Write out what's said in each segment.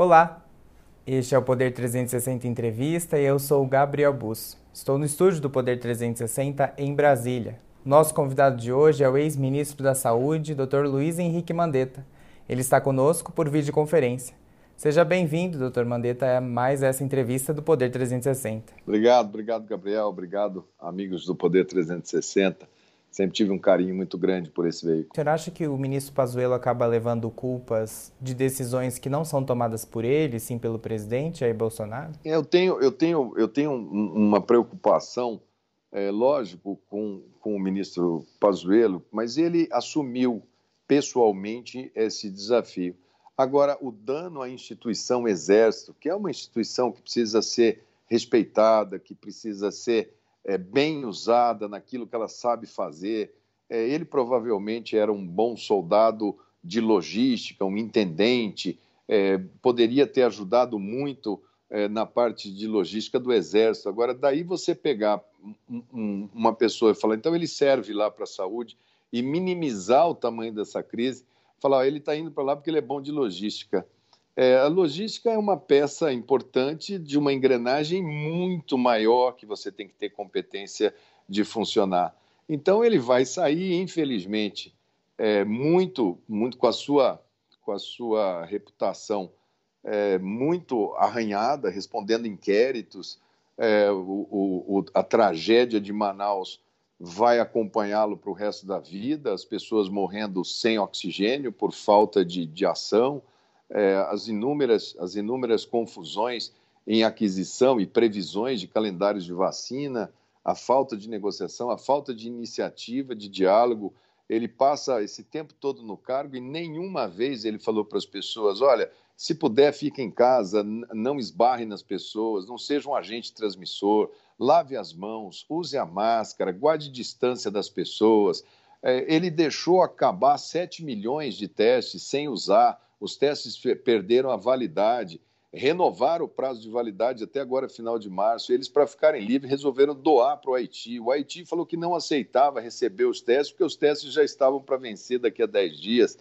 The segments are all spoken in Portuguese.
Olá, este é o Poder 360 Entrevista e eu sou o Gabriel Bus. Estou no estúdio do Poder 360 em Brasília. Nosso convidado de hoje é o ex-ministro da Saúde, Dr. Luiz Henrique Mandetta. Ele está conosco por videoconferência. Seja bem-vindo, doutor Mandetta, a mais essa entrevista do Poder 360. Obrigado, obrigado, Gabriel. Obrigado, amigos do Poder 360. Sempre tive um carinho muito grande por esse veículo. O senhor acha que o ministro Pazuello acaba levando culpas de decisões que não são tomadas por ele, sim pelo presidente Jair Bolsonaro? Eu tenho, eu tenho, eu tenho uma preocupação, é, lógico, com, com o ministro Pazuello, mas ele assumiu pessoalmente esse desafio. Agora, o dano à instituição Exército, que é uma instituição que precisa ser respeitada, que precisa ser é, bem usada naquilo que ela sabe fazer, é, ele provavelmente era um bom soldado de logística, um intendente, é, poderia ter ajudado muito é, na parte de logística do Exército. Agora, daí você pegar um, um, uma pessoa e falar, então ele serve lá para a saúde, e minimizar o tamanho dessa crise falar, ele está indo para lá porque ele é bom de logística. É, a logística é uma peça importante de uma engrenagem muito maior que você tem que ter competência de funcionar. Então ele vai sair, infelizmente, é, muito, muito com a sua, com a sua reputação é, muito arranhada, respondendo inquéritos. É, o, o, a tragédia de Manaus vai acompanhá-lo para o resto da vida, as pessoas morrendo sem oxigênio por falta de, de ação, é, as, inúmeras, as inúmeras confusões em aquisição e previsões de calendários de vacina, a falta de negociação, a falta de iniciativa, de diálogo. Ele passa esse tempo todo no cargo e nenhuma vez ele falou para as pessoas: olha, se puder, fique em casa, não esbarre nas pessoas, não seja um agente transmissor, lave as mãos, use a máscara, guarde distância das pessoas. É, ele deixou acabar 7 milhões de testes sem usar, os testes perderam a validade, renovaram o prazo de validade até agora, final de março. Eles, para ficarem livres, resolveram doar para o Haiti. O Haiti falou que não aceitava receber os testes, porque os testes já estavam para vencer daqui a 10 dias.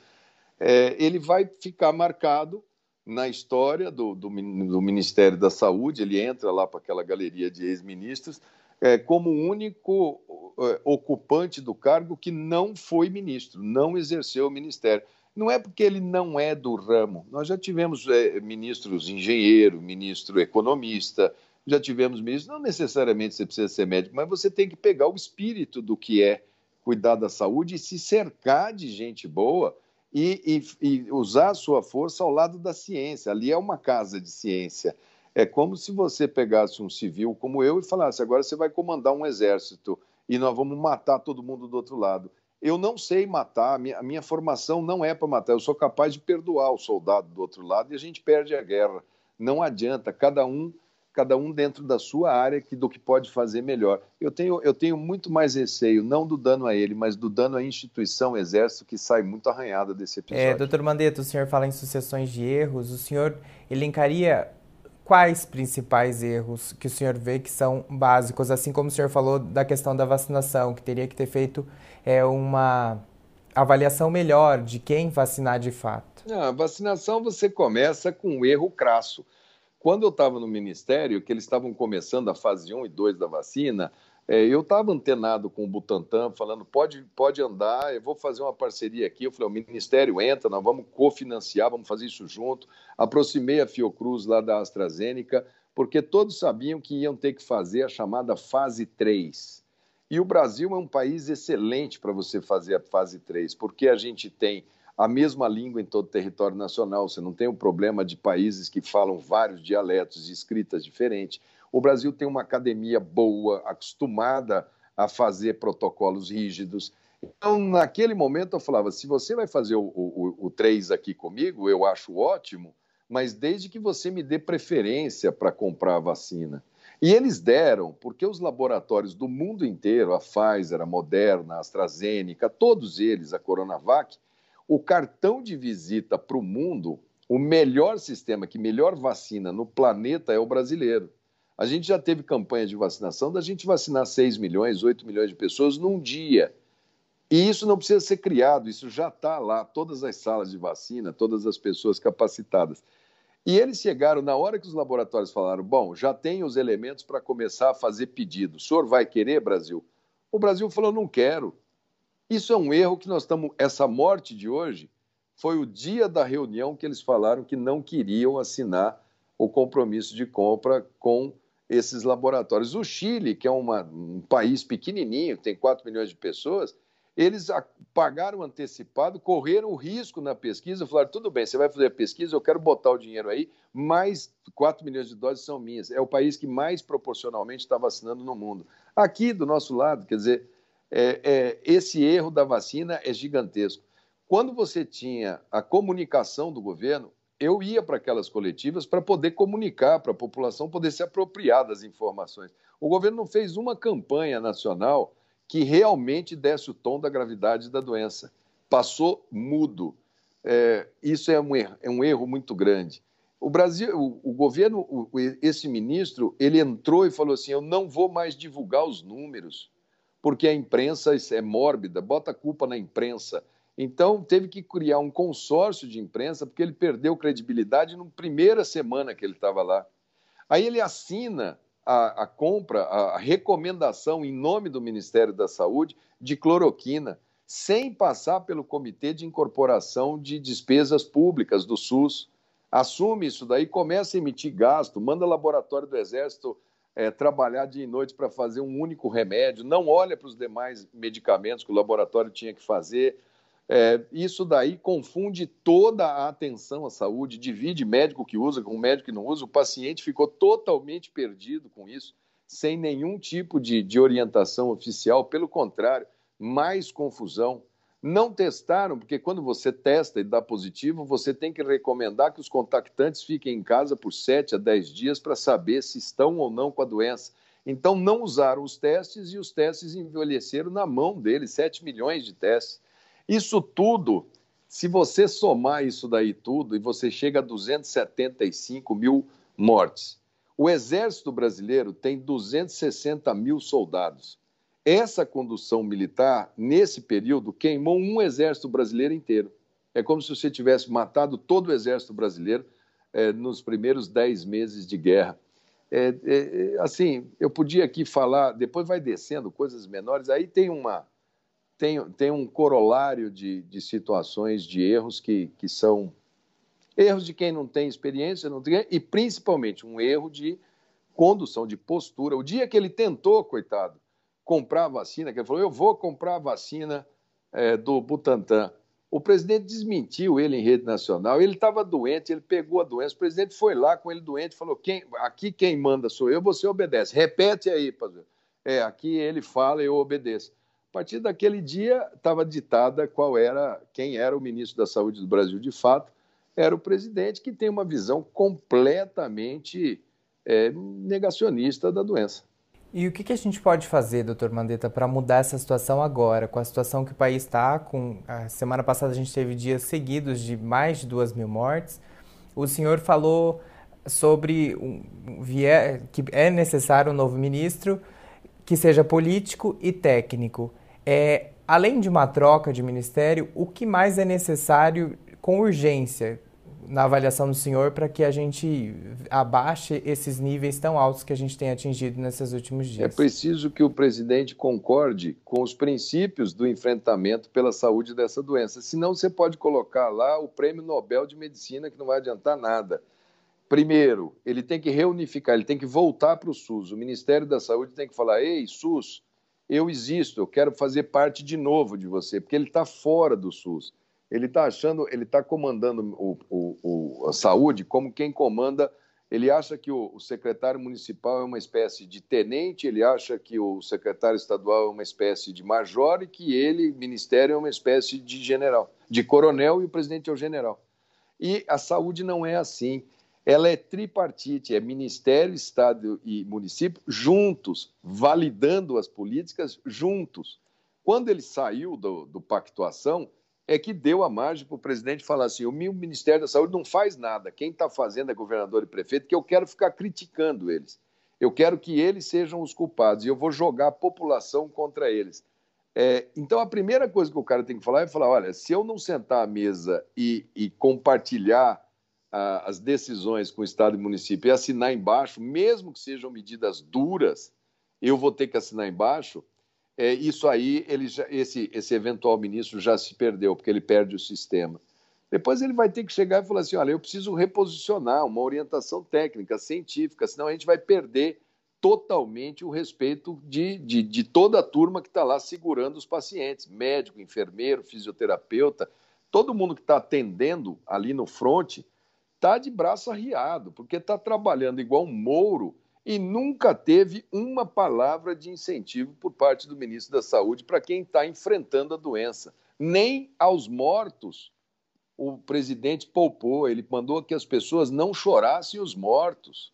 É, ele vai ficar marcado na história do, do, do, Ministério da Saúde, ele entra lá para aquela galeria de ex-ministros, é, como o único é, ocupante do cargo que não foi ministro, não exerceu o ministério. Não é porque ele não é do ramo. Nós já tivemos é, ministros engenheiro, ministro economista, já tivemos ministros. Não necessariamente você precisa ser médico, mas você tem que pegar o espírito do que é cuidar da saúde e se cercar de gente boa e, e, e usar a sua força ao lado da ciência. Ali é uma casa de ciência. É como se você pegasse um civil como eu e falasse: agora você vai comandar um exército e nós vamos matar todo mundo do outro lado. Eu não sei matar, a minha, a minha formação não é para matar, eu sou capaz de perdoar o soldado do outro lado e a gente perde a guerra. Não adianta, cada um cada um dentro da sua área que, do que pode fazer melhor. Eu tenho, eu tenho muito mais receio, não do dano a ele, mas do dano à instituição Exército, que sai muito arranhada desse episódio. É, doutor Mandetta, o senhor fala em sucessões de erros, o senhor elencaria quais principais erros que o senhor vê que são básicos, assim como o senhor falou da questão da vacinação, que teria que ter feito é, uma avaliação melhor de quem vacinar de fato? a vacinação você começa com um erro crasso. Quando eu estava no Ministério, que eles estavam começando a fase 1 e 2 da vacina, é, eu estava antenado com o Butantan, falando, pode, pode andar, eu vou fazer uma parceria aqui. Eu falei, o Ministério entra, nós vamos cofinanciar, vamos fazer isso junto. Aproximei a Fiocruz lá da AstraZeneca, porque todos sabiam que iam ter que fazer a chamada fase 3. E o Brasil é um país excelente para você fazer a fase 3, porque a gente tem a mesma língua em todo o território nacional, você não tem o problema de países que falam vários dialetos e escritas diferentes. O Brasil tem uma academia boa, acostumada a fazer protocolos rígidos. Então, naquele momento, eu falava: se você vai fazer o, o, o 3 aqui comigo, eu acho ótimo, mas desde que você me dê preferência para comprar a vacina. E eles deram, porque os laboratórios do mundo inteiro, a Pfizer, a Moderna, a AstraZeneca, todos eles, a Coronavac, o cartão de visita para o mundo, o melhor sistema que melhor vacina no planeta é o brasileiro. A gente já teve campanha de vacinação da gente vacinar 6 milhões, 8 milhões de pessoas num dia. E isso não precisa ser criado, isso já está lá, todas as salas de vacina, todas as pessoas capacitadas. E eles chegaram, na hora que os laboratórios falaram: bom, já tem os elementos para começar a fazer pedido. O senhor vai querer, Brasil? O Brasil falou: não quero. Isso é um erro que nós estamos. Essa morte de hoje foi o dia da reunião que eles falaram que não queriam assinar o compromisso de compra com esses laboratórios. O Chile, que é uma, um país pequenininho, tem 4 milhões de pessoas, eles pagaram antecipado, correram o risco na pesquisa, falaram: tudo bem, você vai fazer a pesquisa, eu quero botar o dinheiro aí, mas 4 milhões de doses são minhas. É o país que mais proporcionalmente está vacinando no mundo. Aqui do nosso lado, quer dizer, é, é, esse erro da vacina é gigantesco. Quando você tinha a comunicação do governo, eu ia para aquelas coletivas para poder comunicar para a população, poder se apropriar das informações. O governo não fez uma campanha nacional que realmente desse o tom da gravidade da doença. Passou mudo. É, isso é um, erro, é um erro muito grande. O Brasil, o, o governo, o, esse ministro, ele entrou e falou assim: eu não vou mais divulgar os números, porque a imprensa é mórbida, bota a culpa na imprensa. Então, teve que criar um consórcio de imprensa, porque ele perdeu credibilidade na primeira semana que ele estava lá. Aí ele assina a, a compra, a, recomendação em nome do Ministério da Saúde de cloroquina, sem passar pelo Comitê de Incorporação de Despesas Públicas do SUS. Assume isso daí, começa a emitir gasto, manda laboratório do Exército é, trabalhar dia e noite para fazer um único remédio, não olha para os demais medicamentos que o laboratório tinha que fazer, é, isso daí confunde toda a atenção à saúde, divide médico que usa com médico que não usa. O paciente ficou totalmente perdido com isso, sem nenhum tipo de, de orientação oficial. Pelo contrário, mais confusão. Não testaram, porque quando você testa e dá positivo, você tem que recomendar que os contactantes fiquem em casa por 7 a 10 dias para saber se estão ou não com a doença. Então, não usaram os testes e os testes envelheceram na mão deles 7 milhões de testes. Isso tudo, se você somar isso daí tudo, e você chega a 275 mil mortes. O Exército Brasileiro tem 260 mil soldados. Essa condução militar, nesse período, queimou um exército brasileiro inteiro. É como se você tivesse matado todo o exército brasileiro é, nos primeiros dez meses de guerra. É, é, assim, eu podia aqui falar, depois vai descendo coisas menores, aí tem uma, tem, tem um corolário de, de situações, de erros que, que são erros de quem não tem experiência, não tem, e principalmente um erro de condução, de postura. O dia que ele tentou, coitado, comprar a vacina, que ele falou, eu vou comprar a vacina é, do Butantan. O presidente desmentiu ele em rede nacional, ele estava doente, ele pegou a doença, o presidente foi lá com ele doente falou, quem, aqui quem manda sou eu, você obedece. Repete aí, Pazul. É, aqui ele fala eu obedeço. Partir daquele dia estava ditada qual era, quem era o ministro da Saúde do Brasil de fato, era o presidente que tem uma visão completamente é, negacionista da doença. E o que, a gente pode fazer, doutor Mandetta, para mudar essa situação agora, com a situação que o país está? Com a semana passada a gente teve dias seguidos de mais de duas mil mortes. O senhor falou sobre que é necessário um novo ministro que seja político e técnico. É, além de uma troca de ministério, o que mais é necessário com urgência na avaliação do senhor para que a gente abaixe esses níveis tão altos que a gente tem atingido nesses últimos dias? É preciso que o presidente concorde com os princípios do enfrentamento pela saúde dessa doença. Senão você pode colocar lá o prêmio Nobel de Medicina, que não vai adiantar nada. Primeiro, ele tem que reunificar, ele tem que voltar para o SUS. O Ministério da Saúde tem que falar: ei, SUS, eu existo, eu quero fazer parte de novo de você, porque ele está fora do SUS. Ele está achando, ele está comandando o, o, o, a saúde como quem comanda. Ele acha que o, o, secretário municipal é uma espécie de tenente, ele acha que o secretário estadual é uma espécie de major e que ele, ministério, é uma espécie de general, de coronel e o presidente é o general. E a saúde não é assim ela é tripartite, é Ministério, Estado e município juntos, validando as políticas juntos. Quando ele saiu do, do Pactuação, é que deu a margem para o presidente falar assim: o meu Ministério da Saúde não faz nada, quem está fazendo é governador e prefeito, que eu quero ficar criticando eles. Eu quero que eles sejam os culpados e eu vou jogar a população contra eles. É, então, a primeira coisa que o cara tem que falar é falar: olha, se eu não sentar à mesa e, e compartilhar as decisões com o Estado e município e assinar embaixo, mesmo que sejam medidas duras, eu vou ter que assinar embaixo, é, isso aí, ele já, esse, esse eventual ministro já se perdeu, porque ele perde o sistema. Depois ele vai ter que chegar e falar assim: olha, eu preciso reposicionar uma orientação técnica, científica, senão a gente vai perder totalmente o respeito de, de, de toda a turma que está lá segurando os pacientes médico, enfermeiro, fisioterapeuta, todo mundo que está atendendo ali no fronte está de braço arriado, porque está trabalhando igual um mouro e nunca teve uma palavra de incentivo por parte do ministro da Saúde para quem está enfrentando a doença. Nem aos mortos o presidente poupou, ele mandou que as pessoas não chorassem os mortos.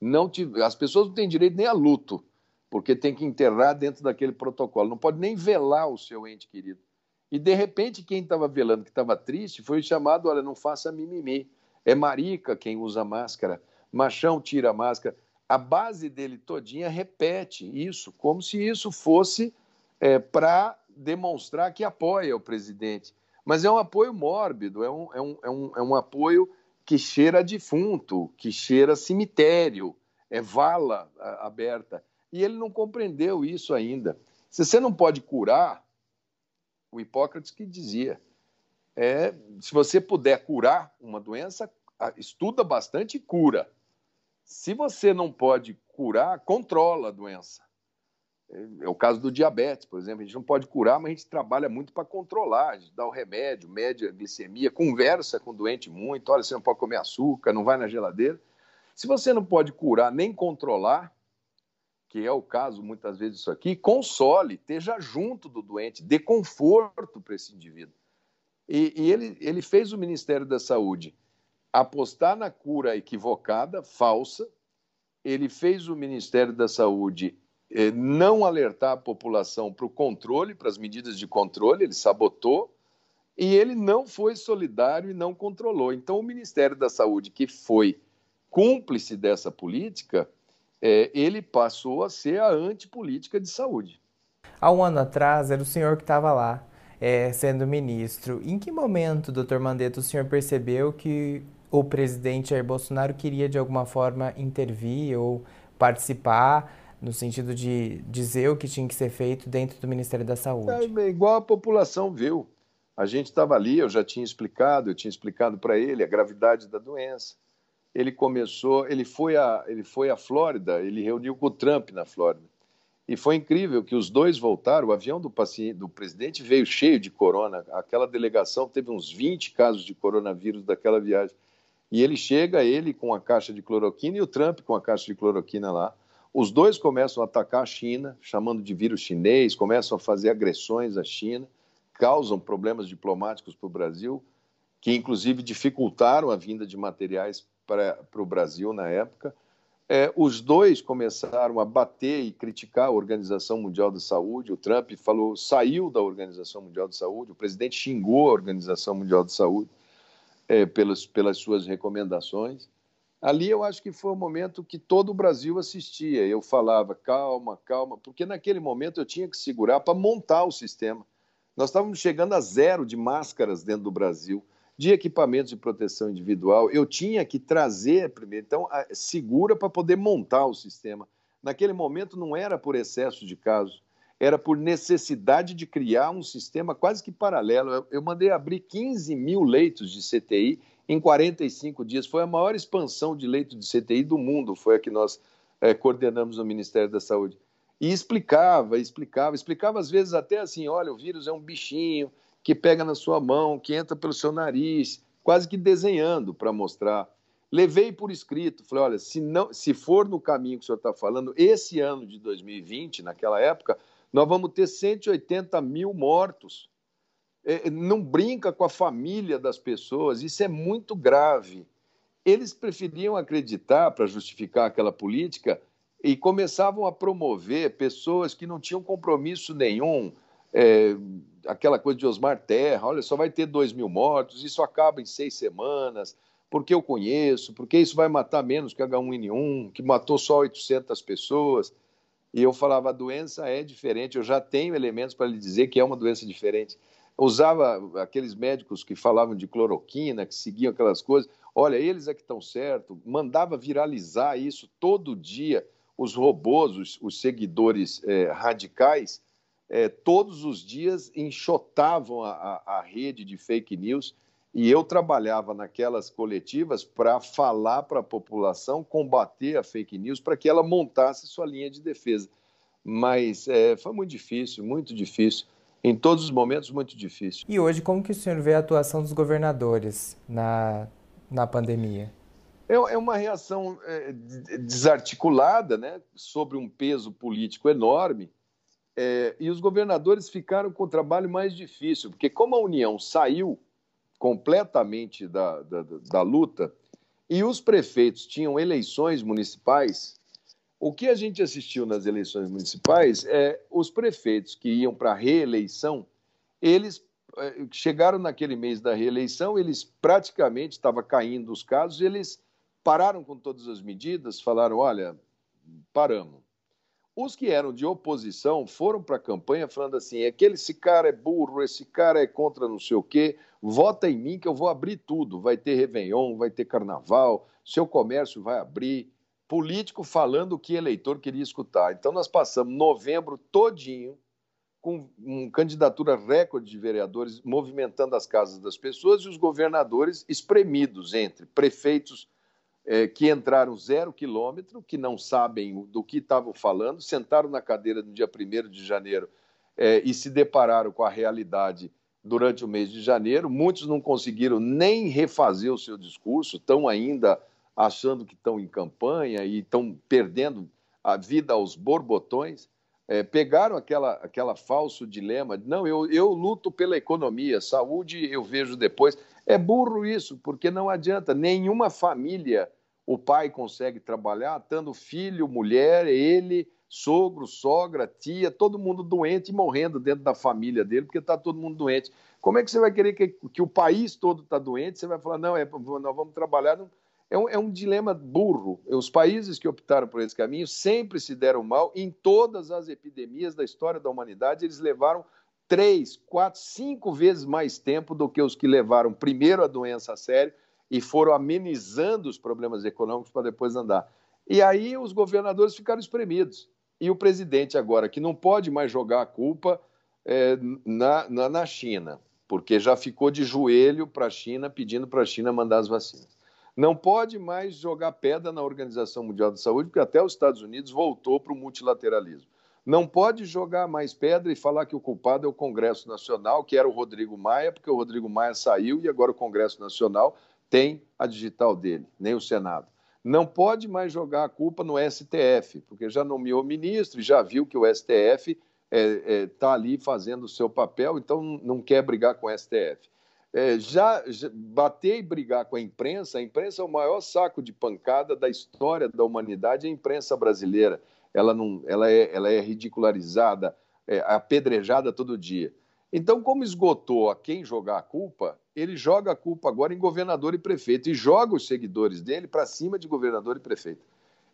Não tive, as pessoas não têm direito nem a luto, porque tem que enterrar dentro daquele protocolo, não pode nem velar o seu ente querido. E de repente quem estava velando, que estava triste, foi chamado, olha, não faça mimimi. É marica quem usa máscara, machão tira a máscara a base dele todinha repete isso, como se isso fosse é, para demonstrar que apoia o presidente. Mas é um apoio mórbido, é um, é, um, é, um, é um apoio que cheira defunto, que cheira cemitério, é vala aberta. E ele não compreendeu isso ainda. Se você não pode curar, o Hipócrates que dizia, é, se você puder curar uma doença, estuda bastante e cura. Se você não pode curar, controla a doença. É o caso do diabetes, por exemplo. A gente não pode curar, mas a gente trabalha muito para controlar. A gente dá o remédio, mede a glicemia, conversa com o doente muito. Olha, você não pode comer açúcar, não vai na geladeira. Se você não pode curar nem controlar, que é o caso muitas vezes isso aqui, console, esteja junto do doente, dê conforto para esse indivíduo. E, e ele, ele fez o Ministério da Saúde apostar na cura equivocada, falsa. Ele fez o Ministério da Saúde eh, não alertar a população para o controle, para as medidas de controle, ele sabotou, e ele não foi solidário e não controlou. Então, o Ministério da Saúde, que foi cúmplice dessa política, eh, ele passou a ser a antipolítica de saúde. Há um ano atrás, era o senhor que estava lá. É, sendo ministro, em que momento, doutor Mandetta, o senhor percebeu que o presidente Jair Bolsonaro queria de alguma forma intervir ou participar no sentido de dizer o que tinha que ser feito dentro do Ministério da Saúde. É igual a população viu. A gente estava ali, eu já tinha explicado, eu tinha explicado para ele a gravidade da doença. Ele começou, ele foi a, ele foi à Flórida, ele reuniu com o Trump na Flórida. E foi incrível que os dois voltaram. O avião do, paciente, do presidente veio cheio de corona. Aquela delegação teve uns 20 casos de coronavírus daquela viagem. E ele chega, ele com a caixa de cloroquina e o Trump com a caixa de cloroquina lá. Os dois começam a atacar a China, chamando de vírus chinês, começam a fazer agressões à China, causam problemas diplomáticos para o Brasil, que inclusive dificultaram a vinda de materiais para, para o Brasil na época. É, os dois começaram a bater e criticar a Organização Mundial da Saúde. O Trump falou, saiu da Organização Mundial da Saúde, o presidente xingou a Organização Mundial da Saúde é, pelas, pelas suas recomendações. Ali eu acho que foi o momento que todo o Brasil assistia. Eu falava, calma, calma, porque naquele momento eu tinha que segurar para montar o sistema. Nós estávamos chegando a zero de máscaras dentro do Brasil, de equipamentos de proteção individual. Eu tinha que trazer primeiro, então, segura para poder montar o sistema. Naquele momento não era por excesso de casos, era por necessidade de criar um sistema quase que paralelo. Eu, mandei abrir 15 mil leitos de CTI em 45 dias. Foi a maior expansão de leitos de CTI do mundo, foi a que nós é, coordenamos no Ministério da Saúde. E explicava, explicava, explicava às vezes até assim: olha, o vírus é um bichinho que pega na sua mão, que entra pelo seu nariz, quase que desenhando para mostrar. Levei por escrito, falei: olha, se, não, se for no caminho que o senhor está falando, esse ano de 2020, naquela época, nós vamos ter 180 mil mortos. É, não brinca com a família das pessoas, isso é muito grave. Eles preferiam acreditar, para justificar aquela política, e começavam a promover pessoas que não tinham compromisso nenhum, é, aquela coisa de Osmar Terra, olha, só vai ter 2 mil mortos, isso acaba em seis semanas, porque eu conheço, porque isso vai matar menos que H1N1, que matou só 800 pessoas. E eu falava, a doença é diferente, eu já tenho elementos para lhe dizer que é uma doença diferente. usava aqueles médicos que falavam de cloroquina, que seguiam aquelas coisas. Olha, eles é que estão certo. Mandava viralizar isso todo dia. Os robôs, os, os seguidores é, radicais, é, todos os dias enxotavam a, a, a rede de fake news e eu trabalhava naquelas coletivas para falar para a população, combater a fake news, para que ela montasse sua linha de defesa. Mas é, foi muito difícil, muito difícil. Em todos os momentos, muito difícil. E hoje, como que o senhor vê a atuação dos governadores na, na pandemia? É, é uma reação é, desarticulada, né, sobre um peso político enorme. É, e os governadores ficaram com o trabalho mais difícil, porque como a União saiu completamente da, da, da luta e os prefeitos tinham eleições municipais, o que a gente assistiu nas eleições municipais é os prefeitos que iam para a reeleição, eles é, chegaram naquele mês da reeleição, eles praticamente estava caindo os casos, eles pararam com todas as medidas, falaram: olha, paramos. Os que eram de oposição foram para a campanha falando assim: aquele esse cara é burro, esse cara é contra não sei o quê, vota em mim que eu vou abrir tudo. Vai ter Réveillon, vai ter carnaval, seu comércio vai abrir. Político falando o que eleitor queria escutar. Então nós passamos novembro todinho com uma candidatura recorde de vereadores movimentando as casas das pessoas e os governadores espremidos entre prefeitos é, que entraram zero quilômetro, que não sabem do que estavam falando, sentaram na cadeira no dia 1 de janeiro é, e se depararam com a realidade durante o mês de janeiro. Muitos não conseguiram nem refazer o seu discurso, estão ainda achando que estão em campanha e estão perdendo a vida aos borbotões. É, pegaram aquela, aquela falso dilema, não, eu, eu luto pela economia, saúde eu vejo depois. É burro isso, porque não adianta, nenhuma família o pai consegue trabalhar, estando filho, mulher, ele, sogro, sogra, tia, todo mundo doente e morrendo dentro da família dele, porque está todo mundo doente. Como é que você vai querer que, que o país todo está doente? Você vai falar, não, é, nós vamos trabalhar. É um, é um dilema burro. Os países que optaram por esse caminho sempre se deram mal. Em todas as epidemias da história da humanidade, eles levaram três, quatro, cinco vezes mais tempo do que os que levaram primeiro a doença a sério e foram amenizando os problemas econômicos para depois andar. E aí os governadores ficaram espremidos. E o presidente agora, que não pode mais jogar a culpa é, na, na, na China, porque já ficou de joelho para a China pedindo para a China mandar as vacinas. Não pode mais jogar pedra na Organização Mundial da Saúde, porque até os Estados Unidos voltou para o multilateralismo. Não pode jogar mais pedra e falar que o culpado é o Congresso Nacional, que era o Rodrigo Maia, porque o Rodrigo Maia saiu e agora o Congresso Nacional tem a digital dele, nem o Senado. Não pode mais jogar a culpa no STF, porque já nomeou ministro e já viu que o STF está é, é, tá ali fazendo o seu papel, então não quer brigar com o STF. É, já, já, bater e brigar com a imprensa, a imprensa é o maior saco de pancada da história da humanidade, a imprensa brasileira. Ela, não, ela, é, ela é ridicularizada, é apedrejada todo dia. Então, como esgotou a quem jogar a culpa, ele joga a culpa agora em governador e prefeito e joga os seguidores dele para cima de governador e prefeito.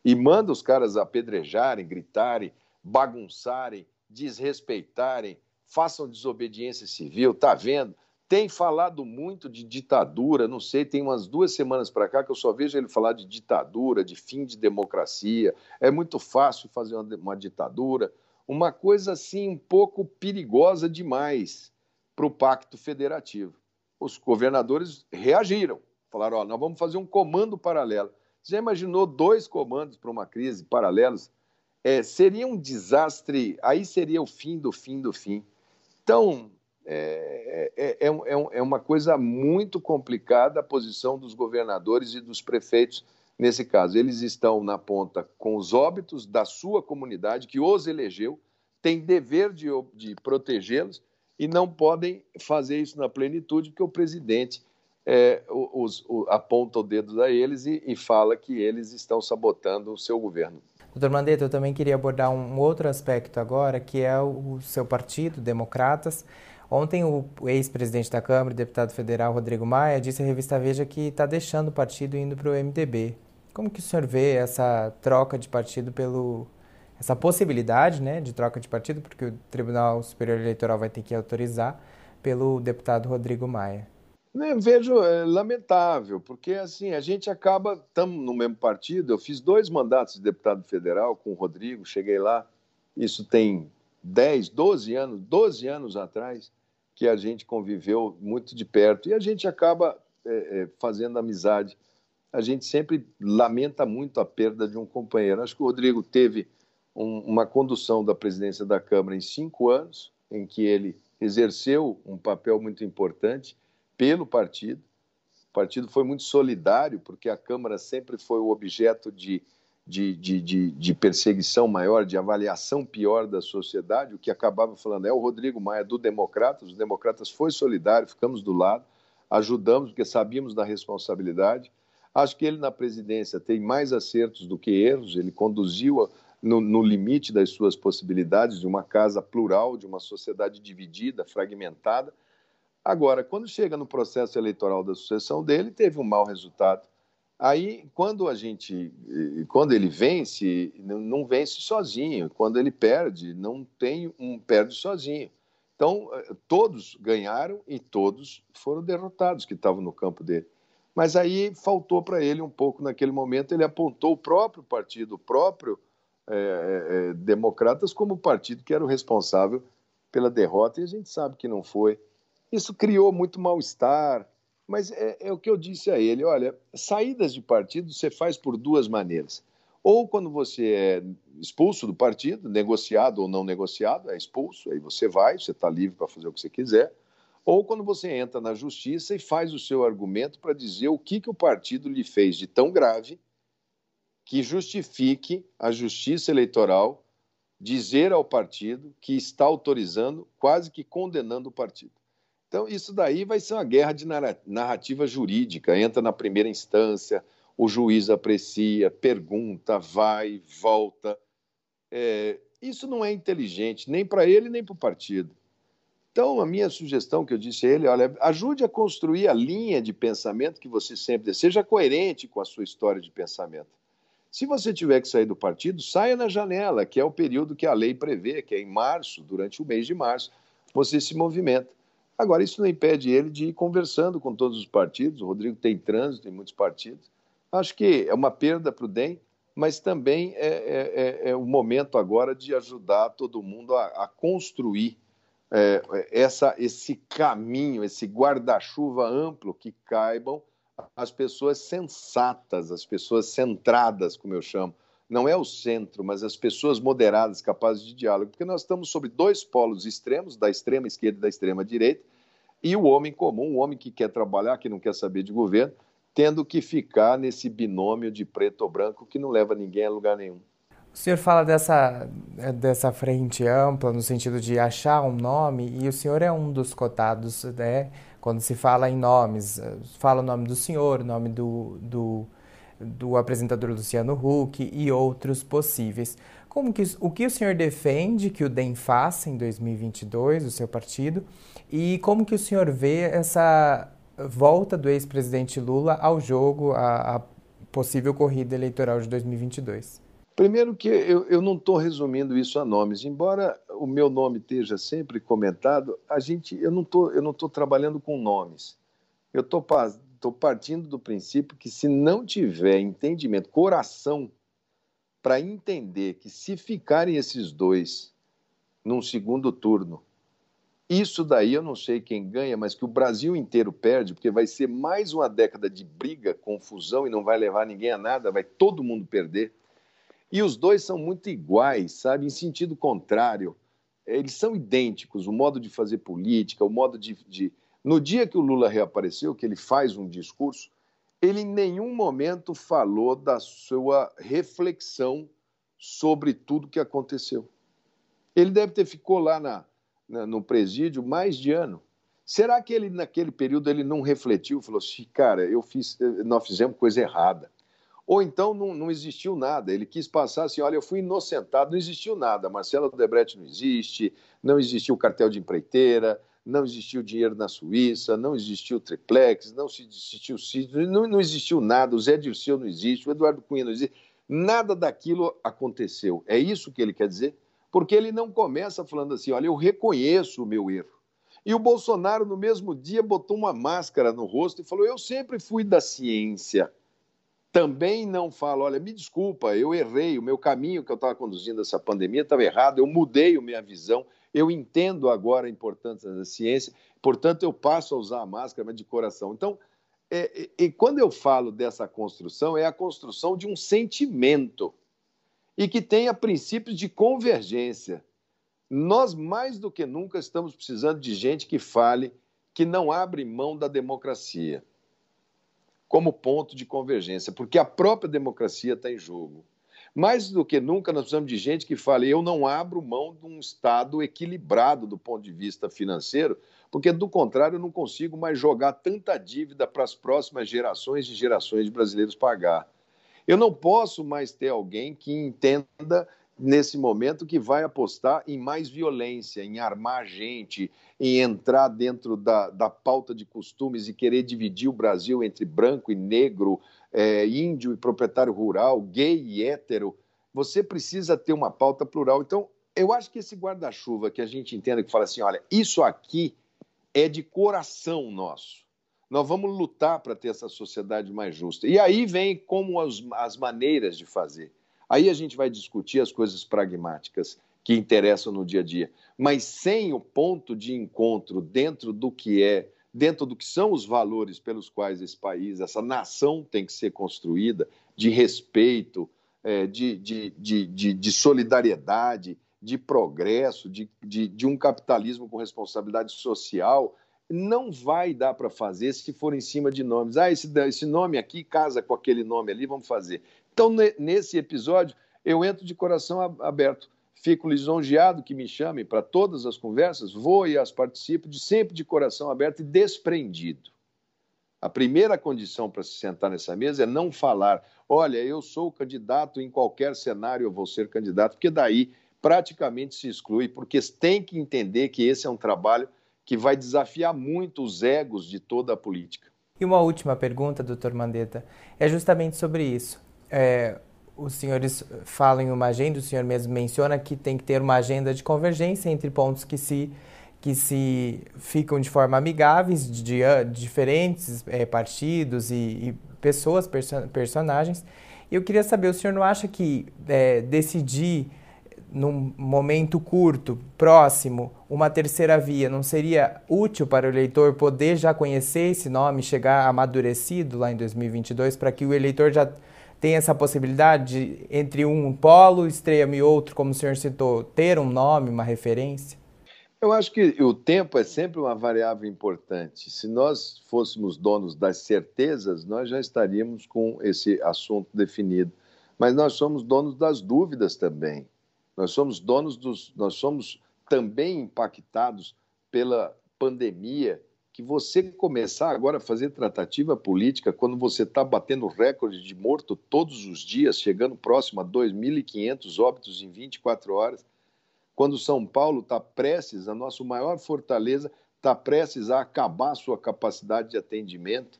E manda os caras apedrejarem, gritarem, bagunçarem, desrespeitarem, façam desobediência civil, tá vendo? Tem falado muito de ditadura, não sei, tem umas duas semanas para cá que eu só vejo ele falar de ditadura, de fim de democracia. É muito fácil fazer uma, uma ditadura uma coisa assim um pouco perigosa demais para o pacto federativo. Os governadores reagiram, falaram: ó, nós vamos fazer um comando paralelo. Já imaginou dois comandos para uma crise paralelos? É, seria um desastre, aí seria o fim do fim do fim. Então, é, é, é, é uma coisa muito complicada a posição dos governadores e dos prefeitos Nesse caso, eles estão na ponta com os óbitos da sua comunidade, que os elegeu, tem dever de, de protegê-los e não podem fazer isso na plenitude, porque o presidente é, os, aponta o dedo a eles e, e fala que eles estão sabotando o seu governo. Doutor Mandetta, eu também queria abordar um outro aspecto agora, que é o seu partido, Democratas. Ontem, o ex-presidente da Câmara, deputado federal Rodrigo Maia, disse à revista Veja que está deixando o partido indo para o MDB. Como que o senhor vê essa troca de partido pelo essa possibilidade, né, de troca de partido, porque o Tribunal Superior Eleitoral vai ter que autorizar pelo deputado Rodrigo Maia. Eu vejo é, lamentável, porque assim a gente acaba estamos no mesmo partido. Eu fiz dois mandatos de deputado federal com o Rodrigo, cheguei lá. Isso tem 10, 12 anos, 12 anos atrás que a gente conviveu muito de perto e a gente acaba é, é, fazendo amizade. A gente sempre lamenta muito a perda de um companheiro. Acho que o Rodrigo teve um, uma condução da presidência da Câmara em cinco anos, em que ele exerceu um papel muito importante pelo partido. O partido foi muito solidário, porque a Câmara sempre foi o objeto de, de, de, de, de perseguição maior, de avaliação pior da sociedade, o que acabava falando é o Rodrigo Maia do Democratas, os Democratas foi solidário, ficamos do lado, ajudamos, porque sabíamos da responsabilidade. Acho que ele na presidência tem mais acertos do que erros, ele conduziu no, no, limite das suas possibilidades de uma casa plural, de uma sociedade dividida, fragmentada. Agora, quando chega no processo eleitoral da sucessão dele, teve um mau resultado. Aí, quando a gente, quando ele vence, não vence sozinho. Quando ele perde, não tem um perde sozinho. Então, todos ganharam e todos foram derrotados que estavam no campo dele. Mas aí faltou para ele um pouco naquele momento. Ele apontou o próprio partido, o próprio é, é, democratas como o partido que era o responsável pela derrota, e a gente sabe que não foi. Isso criou muito mal-estar, mas é, é, o que eu disse a ele: olha, saídas de partido você faz por duas maneiras. Ou quando você é expulso do partido, negociado ou não negociado, é expulso, aí você vai, você está livre para fazer o que você quiser. Ou quando você entra na justiça e faz o seu argumento para dizer o que, que o partido lhe fez de tão grave que justifique a justiça eleitoral dizer ao partido que está autorizando, quase que condenando o partido. Então, isso daí vai ser uma guerra de narrativa jurídica. Entra na primeira instância, o juiz aprecia, pergunta, vai, volta. É, isso não é inteligente, nem para ele, nem para o partido. Então, a minha sugestão que eu disse a ele, olha, ajude a construir a linha de pensamento que você sempre seja coerente com a sua história de pensamento. Se você tiver que sair do partido, saia na janela, que é o período que a lei prevê, que é em março, durante o mês de março, você se movimenta. Agora, isso não impede ele de ir conversando com todos os partidos. O Rodrigo tem trânsito em muitos partidos. Acho que é uma perda para o DEM, mas também é, é, é, é, o momento agora de ajudar todo mundo a, a construir é, essa, esse caminho, esse guarda-chuva amplo que caibam as pessoas sensatas, as pessoas centradas, como eu chamo. Não é o centro, mas as pessoas moderadas, capazes de diálogo. Porque nós estamos sobre dois polos extremos, da extrema esquerda e da extrema direita, e o homem comum, o homem que quer trabalhar, que não quer saber de governo, tendo que ficar nesse binômio de preto ou branco que não leva ninguém a lugar nenhum. O senhor fala dessa, dessa frente ampla, no sentido de achar um nome, e o senhor é um dos cotados, né? Quando se fala em nomes, fala o nome do senhor, o nome do, do, do apresentador Luciano Huck e outros possíveis. Como que, o que o senhor defende que o DEM faça em 2022, o seu partido, e como que o senhor vê essa volta do ex-presidente Lula ao jogo, a, a possível corrida eleitoral de 2022? Primeiro que eu, eu não estou resumindo isso a nomes, embora o meu nome esteja sempre comentado, a gente, eu não eu não estou trabalhando com nomes. Eu estou partindo do princípio que se não tiver entendimento, coração, para entender que se ficarem esses dois num segundo turno, isso daí eu não sei quem ganha, mas que o Brasil inteiro perde, porque vai ser mais uma década de briga, confusão e não vai levar ninguém a nada, vai todo mundo perder. E os dois são muito iguais, sabe? Em sentido contrário. Eles são idênticos, o modo de fazer política, o modo de, de. No dia que o Lula reapareceu, que ele faz um discurso, ele em nenhum momento falou da sua reflexão sobre tudo que aconteceu. Ele deve ter ficou lá na, na, no presídio mais de ano. Será que ele naquele período ele não refletiu, falou assim, cara, eu fiz, nós fizemos coisa errada. Ou então não, não existiu nada. Ele quis passar assim: olha, eu fui inocentado, não existiu nada. Marcelo Debrecht não existe, não existiu cartel de empreiteira, não existiu dinheiro na Suíça, não existiu triplex, não existiu sítio, não, não existiu nada. O Zé Dirceu não existe, o Eduardo Cunha não existe. Nada daquilo aconteceu. É isso que ele quer dizer? Porque ele não começa falando assim: olha, eu reconheço o meu erro. E o Bolsonaro, no mesmo dia, botou uma máscara no rosto e falou: Eu sempre fui da ciência. Também não falo, olha, me desculpa, eu errei, o meu caminho que eu estava conduzindo essa pandemia estava errado, eu mudei a minha visão, eu entendo agora a importância da ciência, portanto, eu passo a usar a máscara, mas de coração. Então, é, e quando eu falo dessa construção, é a construção de um sentimento e que tenha princípios de convergência. Nós, mais do que nunca, estamos precisando de gente que fale que não abre mão da democracia como ponto de convergência, porque a própria democracia está em jogo. Mais do que nunca, nós precisamos de gente que fale: eu não abro mão de um Estado equilibrado do ponto de vista financeiro, porque do contrário eu não consigo mais jogar tanta dívida para as próximas gerações e gerações de brasileiros pagar. Eu não posso mais ter alguém que entenda nesse momento que vai apostar em mais violência, em armar gente, em entrar dentro da, da pauta de costumes e querer dividir o Brasil entre branco e negro, é, índio e proprietário rural, gay e hétero. Você precisa ter uma pauta plural. Então, eu acho que esse guarda-chuva que a gente entenda que fala assim, olha, isso aqui é de coração nosso. Nós vamos lutar para ter essa sociedade mais justa. E aí vem como as, as maneiras de fazer. Aí a gente vai discutir as coisas pragmáticas que interessam no dia a dia, mas sem o ponto de encontro dentro do que é, dentro do que são os valores pelos quais esse país, essa nação tem que ser construída, de respeito, é, de, de, de, de, de solidariedade, de progresso, de, de, de um capitalismo com responsabilidade social, não vai dar para fazer se for em cima de nomes. Ah, esse, esse nome aqui casa com aquele nome ali, vamos fazer. Então, nesse episódio, eu entro de coração aberto. Fico lisonjeado que me chamem para todas as conversas, vou e as participo, de, sempre de coração aberto e desprendido. A primeira condição para se sentar nessa mesa é não falar, olha, eu sou candidato em qualquer cenário, eu vou ser candidato, porque daí praticamente se exclui, porque tem que entender que esse é um trabalho que vai desafiar muito os egos de toda a política. E uma última pergunta, doutor Mandetta, é justamente sobre isso. É, os senhores falam em uma agenda, o senhor mesmo menciona que tem que ter uma agenda de convergência entre pontos que se, que se ficam de forma amigáveis, de, de diferentes é, partidos e, e pessoas, perso personagens. Eu queria saber, o senhor não acha que é, decidir num momento curto, próximo, uma terceira via, não seria útil para o eleitor poder já conhecer esse nome, chegar amadurecido lá em 2022, para que o eleitor já tenha essa possibilidade de, entre um polo extremo e outro, como o senhor citou, ter um nome, uma referência? Eu acho que o tempo é sempre uma variável importante. Se nós fôssemos donos das certezas, nós já estaríamos com esse assunto definido. Mas nós somos donos das dúvidas também. Nós somos donos dos. Nós somos também impactados pela pandemia. Que você começar agora a fazer tratativa política, quando você está batendo recorde de morto todos os dias, chegando próximo a 2.500 óbitos em 24 horas, quando São Paulo está prestes, a nossa maior fortaleza, está prestes a acabar a sua capacidade de atendimento,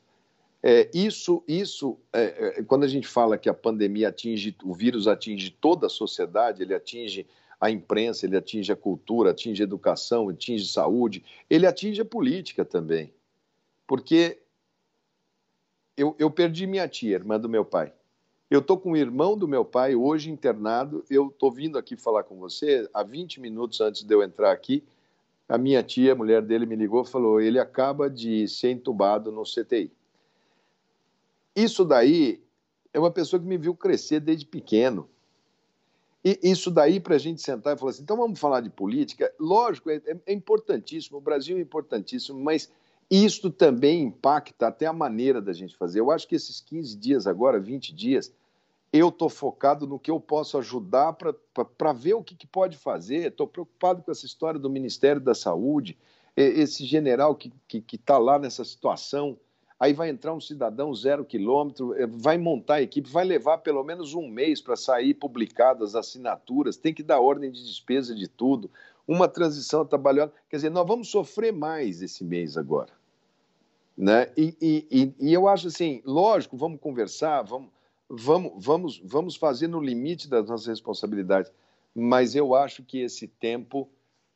é, isso, isso é, é, quando a gente fala que a pandemia atinge, o vírus atinge toda a sociedade, ele atinge a imprensa, ele atinge a cultura, atinge a educação, atinge a saúde, ele atinge a política também. Porque eu, eu perdi minha tia, irmã do meu pai. Eu estou com o irmão do meu pai hoje internado. Eu estou vindo aqui falar com você há 20 minutos antes de eu entrar aqui. A minha tia, a mulher dele, me ligou e falou: ele acaba de ser entubado no CTI. Isso daí é uma pessoa que me viu crescer desde pequeno. E isso daí, para a gente sentar e falar assim, então vamos falar de política, lógico, é, é, importantíssimo, o Brasil é importantíssimo, mas isso também impacta até a maneira da gente fazer. Eu acho que esses 15 dias agora, 20 dias, eu estou focado no que eu posso ajudar para ver o que, que pode fazer. Estou preocupado com essa história do Ministério da Saúde, esse general que está tá lá nessa situação aí vai entrar um cidadão zero quilômetro, eh, vai montar a equipe, vai levar pelo menos um mês para sair publicadas as assinaturas, tem que dar ordem de despesa de tudo, uma transição trabalhada. Quer dizer, nós vamos sofrer mais esse mês agora. Né? E, e, e eu acho assim, lógico, vamos conversar, vamos, vamos, vamos, vamos fazer no limite das nossas responsabilidades, mas eu acho que esse tempo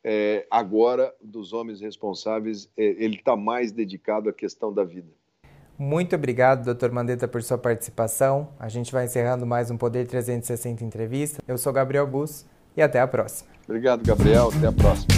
é, agora, dos homens responsáveis, é, ele está mais dedicado à questão da vida. Muito obrigado, doutor Mandetta, por sua participação. A gente vai encerrando mais um Poder 360 Entrevista. Eu sou Gabriel Bus e até a próxima. Obrigado, Gabriel. Até a próxima.